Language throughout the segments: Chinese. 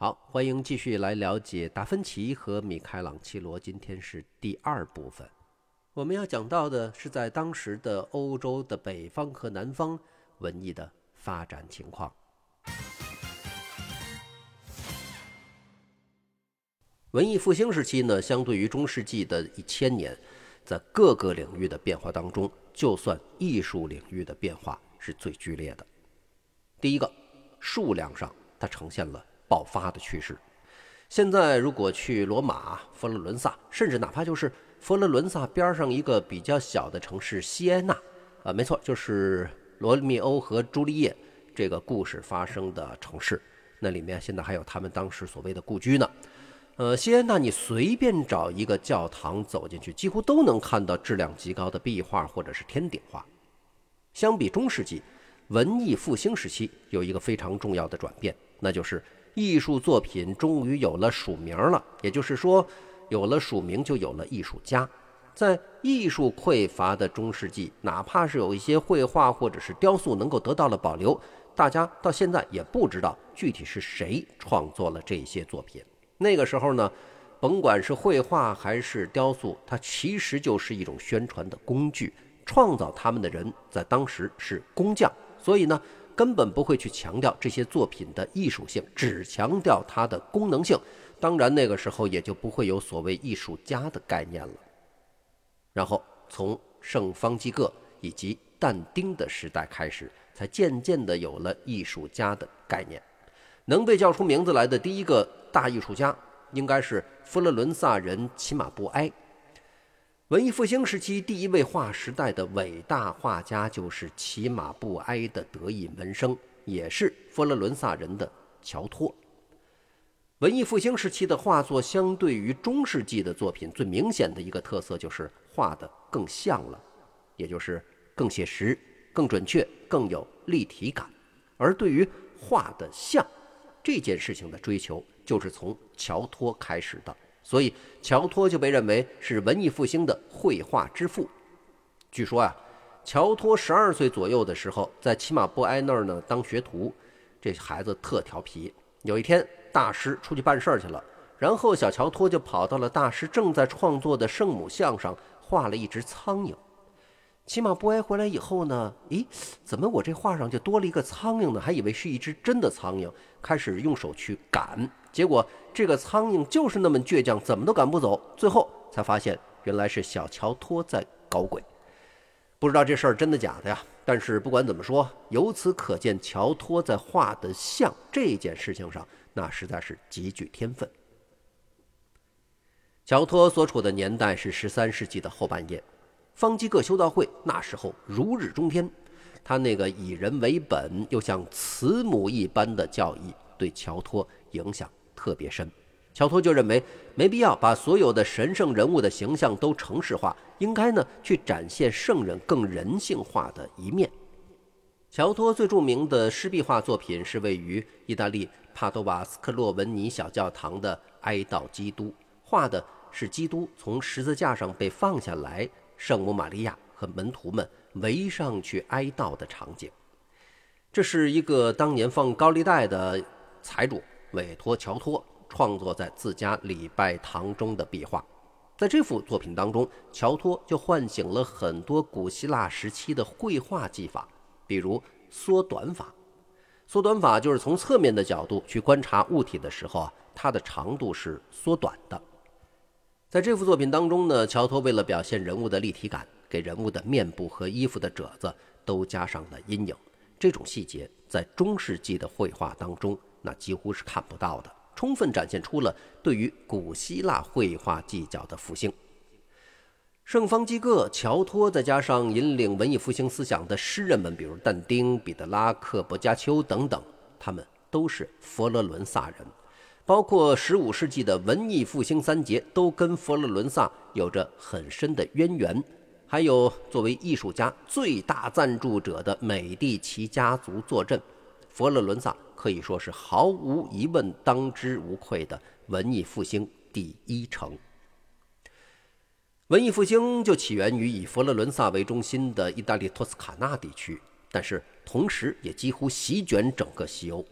好，欢迎继续来了解达芬奇和米开朗基罗。今天是第二部分，我们要讲到的是在当时的欧洲的北方和南方文艺的发展情况。文艺复兴时期呢，相对于中世纪的一千年，在各个领域的变化当中，就算艺术领域的变化是最剧烈的。第一个，数量上它呈现了。爆发的趋势。现在如果去罗马、佛罗伦萨，甚至哪怕就是佛罗伦萨边上一个比较小的城市西耶纳，啊，没错，就是罗密欧和朱丽叶这个故事发生的城市。那里面现在还有他们当时所谓的故居呢。呃，西耶纳，你随便找一个教堂走进去，几乎都能看到质量极高的壁画或者是天顶画。相比中世纪，文艺复兴时期有一个非常重要的转变，那就是。艺术作品终于有了署名了，也就是说，有了署名就有了艺术家。在艺术匮乏的中世纪，哪怕是有一些绘画或者是雕塑能够得到了保留，大家到现在也不知道具体是谁创作了这些作品。那个时候呢，甭管是绘画还是雕塑，它其实就是一种宣传的工具。创造他们的人在当时是工匠，所以呢。根本不会去强调这些作品的艺术性，只强调它的功能性。当然，那个时候也就不会有所谓艺术家的概念了。然后，从圣方济各以及但丁的时代开始，才渐渐的有了艺术家的概念。能被叫出名字来的第一个大艺术家，应该是佛罗伦萨人齐马布埃。文艺复兴时期第一位划时代的伟大画家就是骑马布埃的得意门生，也是佛罗伦萨人的乔托。文艺复兴时期的画作相对于中世纪的作品，最明显的一个特色就是画的更像了，也就是更写实、更准确、更有立体感。而对于画的像这件事情的追求，就是从乔托开始的。所以，乔托就被认为是文艺复兴的绘画之父。据说呀，乔托十二岁左右的时候，在骑马布埃那儿呢当学徒。这孩子特调皮。有一天，大师出去办事儿去了，然后小乔托就跑到了大师正在创作的圣母像上，画了一只苍蝇。骑马布埃回来以后呢，咦，怎么我这画上就多了一个苍蝇呢？还以为是一只真的苍蝇，开始用手去赶。结果这个苍蝇就是那么倔强，怎么都赶不走。最后才发现，原来是小乔托在搞鬼。不知道这事儿真的假的呀？但是不管怎么说，由此可见，乔托在画的像这件事情上，那实在是极具天分。乔托所处的年代是十三世纪的后半叶，方济各修道会那时候如日中天，他那个以人为本又像慈母一般的教义，对乔托影响。特别深，乔托就认为没必要把所有的神圣人物的形象都城市化，应该呢去展现圣人更人性化的一面。乔托最著名的湿壁画作品是位于意大利帕多瓦斯克洛文尼小教堂的《哀悼基督》，画的是基督从十字架上被放下来，圣母玛利亚和门徒们围上去哀悼的场景。这是一个当年放高利贷的财主。委托乔托创作在自家礼拜堂中的壁画，在这幅作品当中，乔托就唤醒了很多古希腊时期的绘画技法，比如缩短法。缩短法就是从侧面的角度去观察物体的时候啊，它的长度是缩短的。在这幅作品当中呢，乔托为了表现人物的立体感，给人物的面部和衣服的褶子都加上了阴影。这种细节在中世纪的绘画当中。那几乎是看不到的，充分展现出了对于古希腊绘画技巧的复兴。圣方济各、乔托，再加上引领文艺复兴思想的诗人们，比如但丁、彼得拉克、薄伽丘等等，他们都是佛罗伦萨人。包括15世纪的文艺复兴三杰，都跟佛罗伦萨有着很深的渊源。还有作为艺术家最大赞助者的美第奇家族坐镇，佛罗伦萨。可以说是毫无疑问、当之无愧的文艺复兴第一城。文艺复兴就起源于以佛罗伦萨为中心的意大利托斯卡纳地区，但是同时也几乎席卷整个西欧。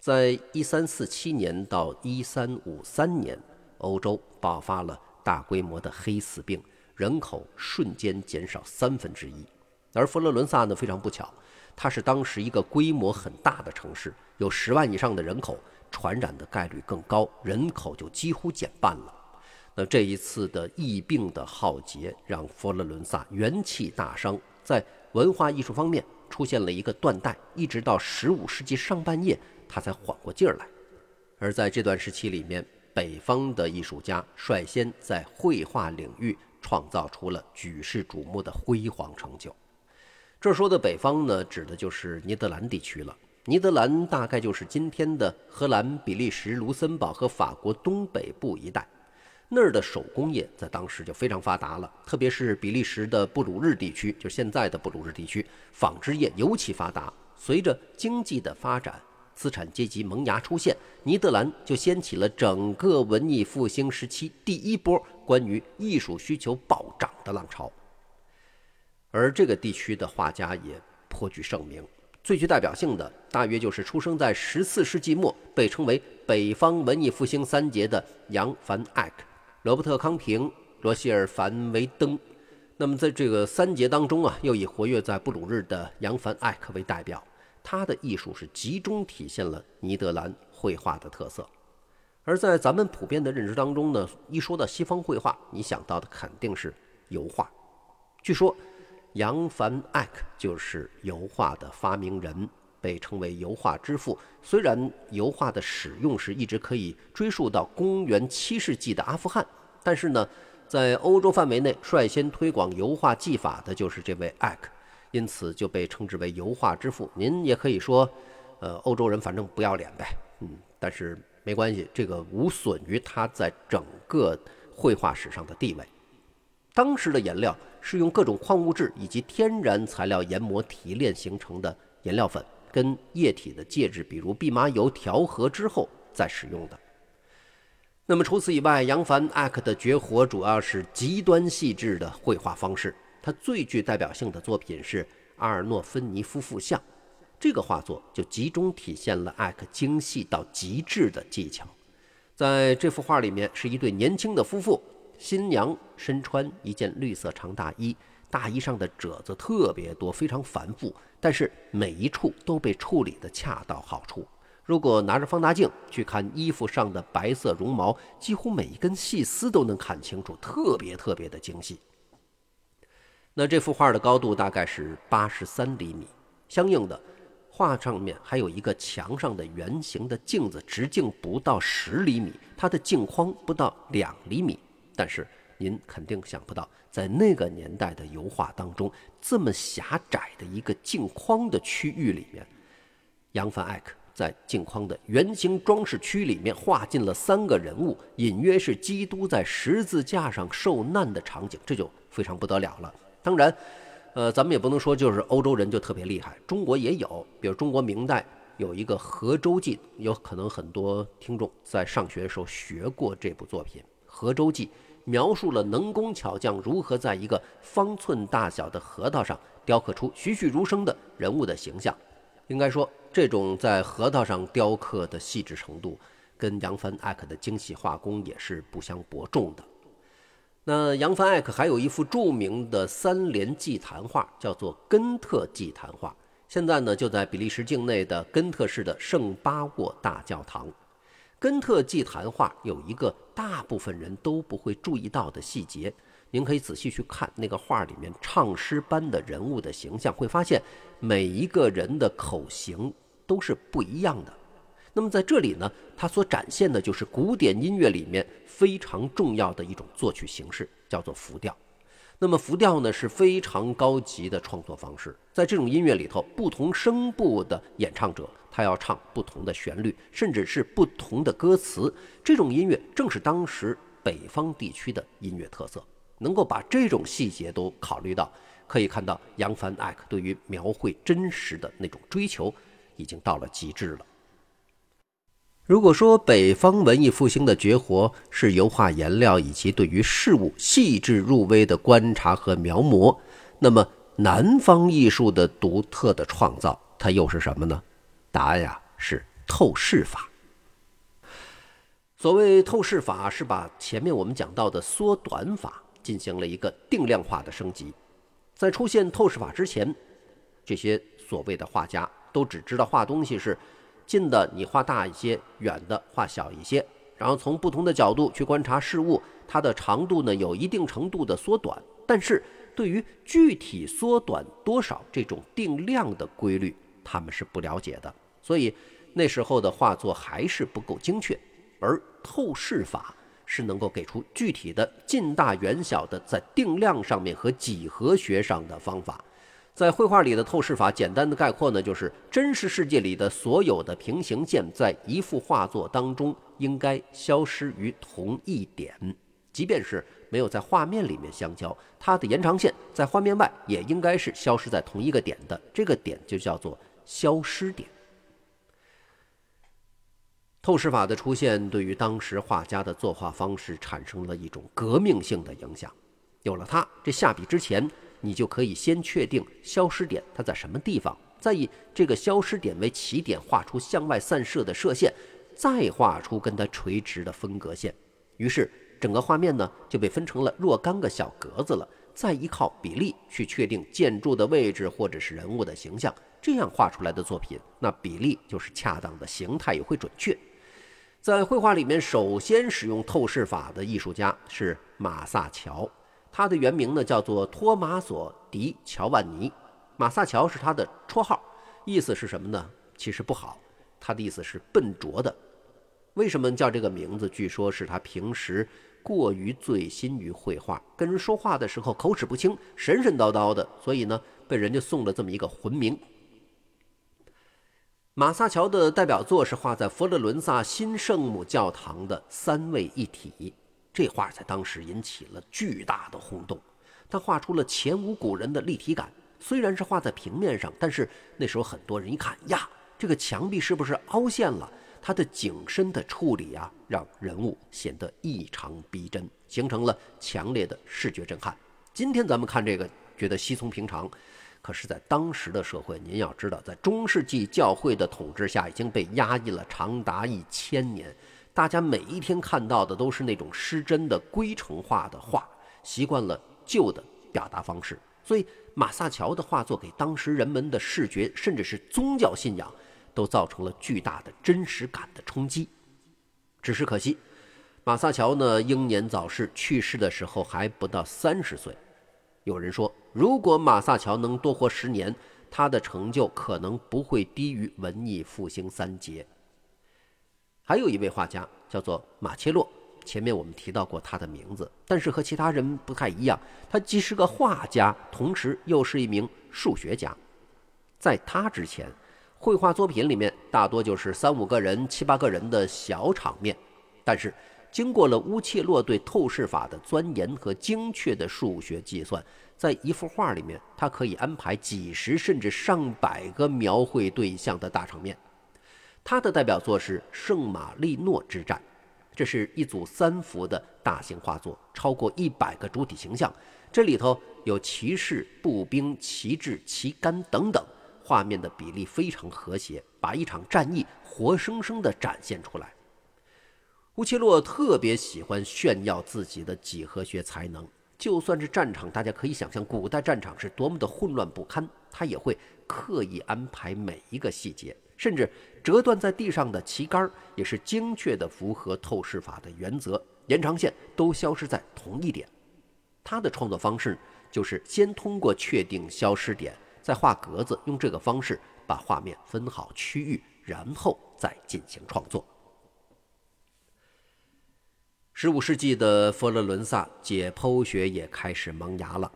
在一三四七年到一三五三年，欧洲爆发了大规模的黑死病，人口瞬间减少三分之一。而佛罗伦萨呢，非常不巧，它是当时一个规模很大的城市，有十万以上的人口，传染的概率更高，人口就几乎减半了。那这一次的疫病的浩劫，让佛罗伦萨元气大伤，在文化艺术方面出现了一个断代，一直到十五世纪上半叶，他才缓过劲儿来。而在这段时期里面，北方的艺术家率先在绘画领域创造出了举世瞩目的辉煌成就。这说的北方呢，指的就是尼德兰地区了。尼德兰大概就是今天的荷兰、比利时、卢森堡和法国东北部一带。那儿的手工业在当时就非常发达了，特别是比利时的布鲁日地区，就现在的布鲁日地区，纺织业尤其发达。随着经济的发展，资产阶级萌芽出现，尼德兰就掀起了整个文艺复兴时期第一波关于艺术需求暴涨的浪潮。而这个地区的画家也颇具盛名，最具代表性的大约就是出生在十四世纪末，被称为北方文艺复兴三杰的扬·凡·艾克。罗伯特·康平、罗希尔·凡维登，那么在这个三杰当中啊，又以活跃在布鲁日的扬·凡·艾克为代表。他的艺术是集中体现了尼德兰绘画的特色。而在咱们普遍的认知当中呢，一说到西方绘画，你想到的肯定是油画。据说，扬·凡·艾克就是油画的发明人。被称为油画之父。虽然油画的使用是一直可以追溯到公元七世纪的阿富汗，但是呢，在欧洲范围内率先推广油画技法的就是这位艾克，因此就被称之为油画之父。您也可以说，呃，欧洲人反正不要脸呗，嗯，但是没关系，这个无损于他在整个绘画史上的地位。当时的颜料是用各种矿物质以及天然材料研磨提炼形成的颜料粉。跟液体的介质，比如蓖麻油调和之后再使用的。那么除此以外，扬凡艾克的绝活主要是极端细致的绘画方式。他最具代表性的作品是《阿尔诺芬尼夫妇像》，这个画作就集中体现了艾克精细到极致的技巧。在这幅画里面，是一对年轻的夫妇，新娘身穿一件绿色长大衣。大衣上的褶子特别多，非常繁复，但是每一处都被处理得恰到好处。如果拿着放大镜去看衣服上的白色绒毛，几乎每一根细丝都能看清楚，特别特别的精细。那这幅画的高度大概是八十三厘米，相应的，画上面还有一个墙上的圆形的镜子，直径不到十厘米，它的镜框不到两厘米，但是。您肯定想不到，在那个年代的油画当中，这么狭窄的一个镜框的区域里面，扬凡艾克在镜框的圆形装饰区里面画进了三个人物，隐约是基督在十字架上受难的场景，这就非常不得了了。当然，呃，咱们也不能说就是欧洲人就特别厉害，中国也有，比如中国明代有一个《河州记》，有可能很多听众在上学的时候学过这部作品《河州记》。描述了能工巧匠如何在一个方寸大小的核桃上雕刻出栩栩如生的人物的形象。应该说，这种在核桃上雕刻的细致程度，跟扬帆艾克的精细画工也是不相伯仲的。那扬帆艾克还有一幅著名的三联祭坛画，叫做《根特祭坛画》，现在呢就在比利时境内的根特市的圣巴沃大教堂。根特祭坛画有一个大部分人都不会注意到的细节，您可以仔细去看那个画里面唱诗般的人物的形象，会发现每一个人的口型都是不一样的。那么在这里呢，它所展现的就是古典音乐里面非常重要的一种作曲形式，叫做浮调。那么浮调呢是非常高级的创作方式，在这种音乐里头，不同声部的演唱者。他要唱不同的旋律，甚至是不同的歌词。这种音乐正是当时北方地区的音乐特色，能够把这种细节都考虑到，可以看到扬凡艾克对于描绘真实的那种追求已经到了极致了。如果说北方文艺复兴的绝活是油画颜料以及对于事物细致入微的观察和描摹，那么南方艺术的独特的创造，它又是什么呢？答案呀是透视法。所谓透视法，是把前面我们讲到的缩短法进行了一个定量化的升级。在出现透视法之前，这些所谓的画家都只知道画东西是近的你画大一些，远的画小一些，然后从不同的角度去观察事物，它的长度呢有一定程度的缩短。但是对于具体缩短多少这种定量的规律，他们是不了解的，所以那时候的画作还是不够精确。而透视法是能够给出具体的近大远小的在定量上面和几何学上的方法。在绘画里的透视法，简单的概括呢，就是真实世界里的所有的平行线，在一幅画作当中应该消失于同一点，即便是没有在画面里面相交，它的延长线在画面外也应该是消失在同一个点的。这个点就叫做消失点。透视法的出现，对于当时画家的作画方式产生了一种革命性的影响。有了它，这下笔之前，你就可以先确定消失点它在什么地方，再以这个消失点为起点，画出向外散射的射线，再画出跟它垂直的分隔线。于是，整个画面呢就被分成了若干个小格子了。再依靠比例去确定建筑的位置或者是人物的形象，这样画出来的作品，那比例就是恰当的，形态也会准确。在绘画里面，首先使用透视法的艺术家是马萨乔，他的原名呢叫做托马索·迪·乔万尼。马萨乔是他的绰号，意思是什么呢？其实不好，他的意思是笨拙的。为什么叫这个名字？据说是他平时过于醉心于绘画，跟人说话的时候口齿不清，神神叨叨的，所以呢被人家送了这么一个魂名。马萨乔的代表作是画在佛罗伦萨新圣母教堂的三位一体，这画在当时引起了巨大的轰动。他画出了前无古人的立体感，虽然是画在平面上，但是那时候很多人一看呀，这个墙壁是不是凹陷了？它的景深的处理啊，让人物显得异常逼真，形成了强烈的视觉震撼。今天咱们看这个，觉得稀松平常。可是，在当时的社会，您要知道，在中世纪教会的统治下，已经被压抑了长达一千年。大家每一天看到的都是那种失真的规程化的画，习惯了旧的表达方式。所以，马萨乔的画作给当时人们的视觉，甚至是宗教信仰，都造成了巨大的真实感的冲击。只是可惜，马萨乔呢英年早逝，去世的时候还不到三十岁。有人说，如果马萨乔能多活十年，他的成就可能不会低于文艺复兴三杰。还有一位画家叫做马切洛，前面我们提到过他的名字，但是和其他人不太一样，他既是个画家，同时又是一名数学家。在他之前，绘画作品里面大多就是三五个人、七八个人的小场面，但是。经过了乌切洛对透视法的钻研和精确的数学计算，在一幅画里面，他可以安排几十甚至上百个描绘对象的大场面。他的代表作是《圣马力诺之战》，这是一组三幅的大型画作，超过一百个主体形象，这里头有骑士、步兵、旗帜、旗杆等等，画面的比例非常和谐，把一场战役活生生地展现出来。乌切洛特别喜欢炫耀自己的几何学才能，就算是战场，大家可以想象古代战场是多么的混乱不堪，他也会刻意安排每一个细节，甚至折断在地上的旗杆也是精确的符合透视法的原则，延长线都消失在同一点。他的创作方式就是先通过确定消失点，再画格子，用这个方式把画面分好区域，然后再进行创作。十五世纪的佛罗伦萨解剖学也开始萌芽了。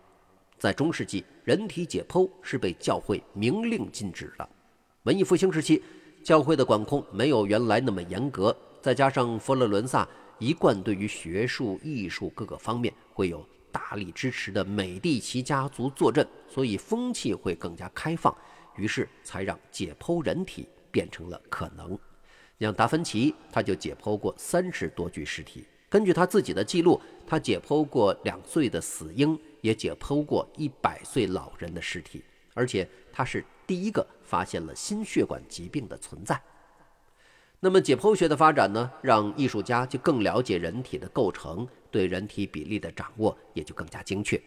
在中世纪，人体解剖是被教会明令禁止的。文艺复兴时期，教会的管控没有原来那么严格，再加上佛罗伦萨一贯对于学术、艺术各个方面会有大力支持的美第奇家族坐镇，所以风气会更加开放，于是才让解剖人体变成了可能。像达芬奇，他就解剖过三十多具尸体。根据他自己的记录，他解剖过两岁的死婴，也解剖过一百岁老人的尸体，而且他是第一个发现了心血管疾病的存在。那么解剖学的发展呢，让艺术家就更了解人体的构成，对人体比例的掌握也就更加精确。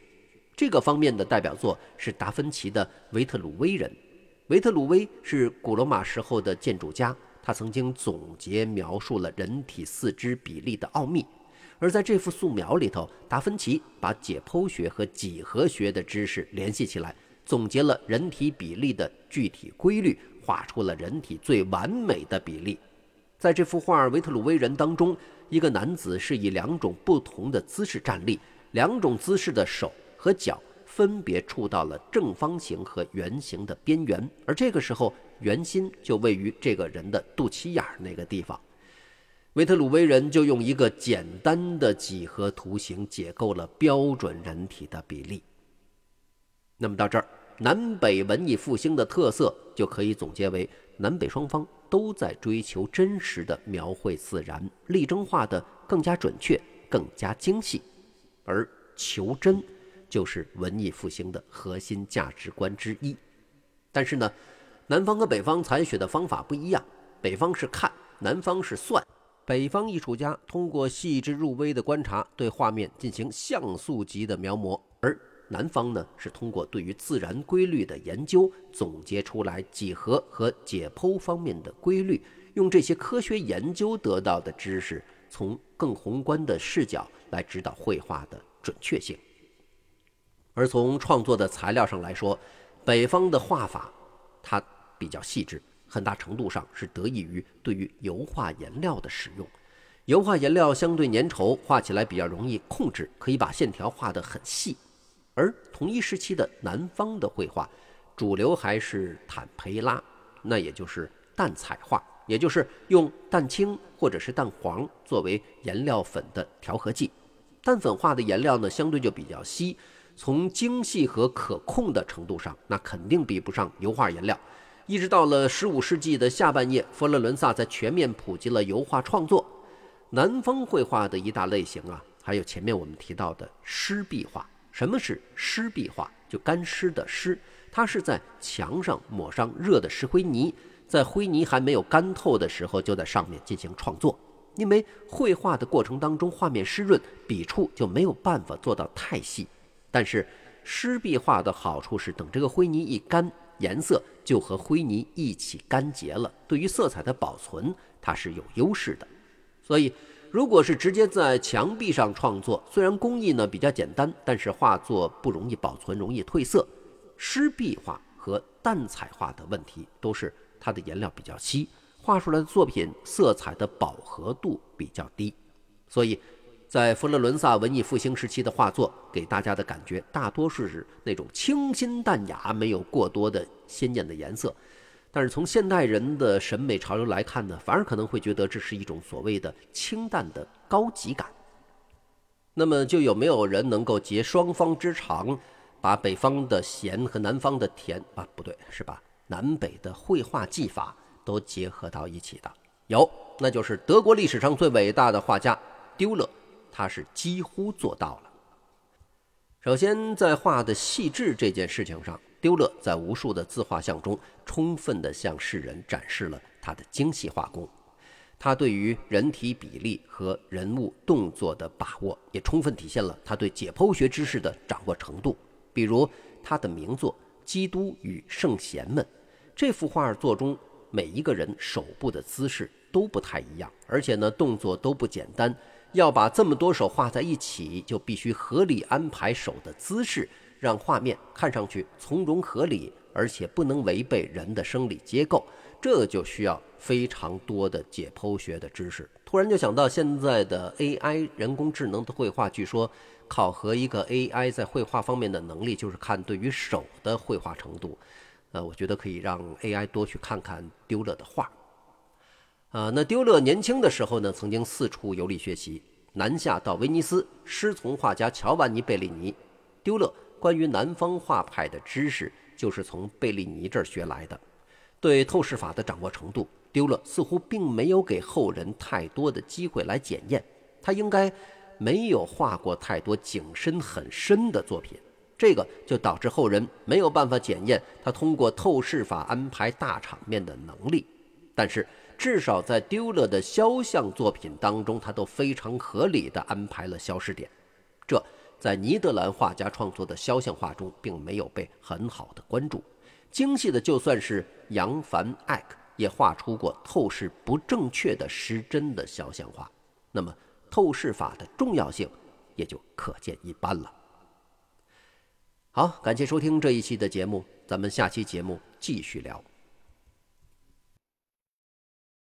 这个方面的代表作是达芬奇的《维特鲁威人》。维特鲁威是古罗马时候的建筑家，他曾经总结描述了人体四肢比例的奥秘。而在这幅素描里头，达芬奇把解剖学和几何学的知识联系起来，总结了人体比例的具体规律，画出了人体最完美的比例。在这幅画《维特鲁威人》当中，一个男子是以两种不同的姿势站立，两种姿势的手和脚分别触到了正方形和圆形的边缘，而这个时候圆心就位于这个人的肚脐眼那个地方。维特鲁威人就用一个简单的几何图形解构了标准人体的比例。那么到这儿，南北文艺复兴的特色就可以总结为：南北双方。都在追求真实的描绘自然，力争画的更加准确、更加精细，而求真就是文艺复兴的核心价值观之一。但是呢，南方和北方采取的方法不一样，北方是看，南方是算。北方艺术家通过细致入微的观察，对画面进行像素级的描摹，而。南方呢，是通过对于自然规律的研究，总结出来几何和解剖方面的规律，用这些科学研究得到的知识，从更宏观的视角来指导绘画的准确性。而从创作的材料上来说，北方的画法它比较细致，很大程度上是得益于对于油画颜料的使用。油画颜料相对粘稠，画起来比较容易控制，可以把线条画得很细。而同一时期的南方的绘画，主流还是坦培拉，那也就是淡彩画，也就是用蛋清或者是蛋黄作为颜料粉的调和剂。淡粉画的颜料呢，相对就比较稀，从精细和可控的程度上，那肯定比不上油画颜料。一直到了十五世纪的下半叶，佛罗伦萨才全面普及了油画创作。南方绘画的一大类型啊，还有前面我们提到的湿壁画。什么是湿壁画？就干湿的湿，它是在墙上抹上热的石灰泥，在灰泥还没有干透的时候，就在上面进行创作。因为绘画的过程当中，画面湿润，笔触就没有办法做到太细。但是湿壁画的好处是，等这个灰泥一干，颜色就和灰泥一起干结了，对于色彩的保存，它是有优势的。所以。如果是直接在墙壁上创作，虽然工艺呢比较简单，但是画作不容易保存，容易褪色。湿壁画和淡彩画的问题都是它的颜料比较稀，画出来的作品色彩的饱和度比较低。所以，在佛罗伦萨文艺复兴时期的画作，给大家的感觉大多数是那种清新淡雅，没有过多的鲜艳的颜色。但是从现代人的审美潮流来看呢，反而可能会觉得这是一种所谓的清淡的高级感。那么，就有没有人能够结双方之长，把北方的咸和南方的甜啊，不对，是把？南北的绘画技法都结合到一起的？有，那就是德国历史上最伟大的画家丢勒，他是几乎做到了。首先，在画的细致这件事情上。丢勒在无数的自画像中，充分地向世人展示了他的精细画工。他对于人体比例和人物动作的把握，也充分体现了他对解剖学知识的掌握程度。比如他的名作《基督与圣贤们》，这幅画作中每一个人手部的姿势都不太一样，而且呢动作都不简单。要把这么多手画在一起，就必须合理安排手的姿势。让画面看上去从容合理，而且不能违背人的生理结构，这就需要非常多的解剖学的知识。突然就想到，现在的 AI 人工智能的绘画，据说考核一个 AI 在绘画方面的能力，就是看对于手的绘画程度。呃，我觉得可以让 AI 多去看看丢勒的画。呃，那丢勒年轻的时候呢，曾经四处游历学习，南下到威尼斯，师从画家乔万尼·贝利尼。丢勒。关于南方画派的知识，就是从贝利尼这儿学来的。对透视法的掌握程度，丢勒似乎并没有给后人太多的机会来检验。他应该没有画过太多景深很深的作品，这个就导致后人没有办法检验他通过透视法安排大场面的能力。但是，至少在丢勒的肖像作品当中，他都非常合理的安排了消失点。这在尼德兰画家创作的肖像画中并没有被很好的关注。精细的，就算是扬凡艾克也画出过透视不正确的失真的肖像画。那么，透视法的重要性也就可见一斑了。好，感谢收听这一期的节目，咱们下期节目继续聊。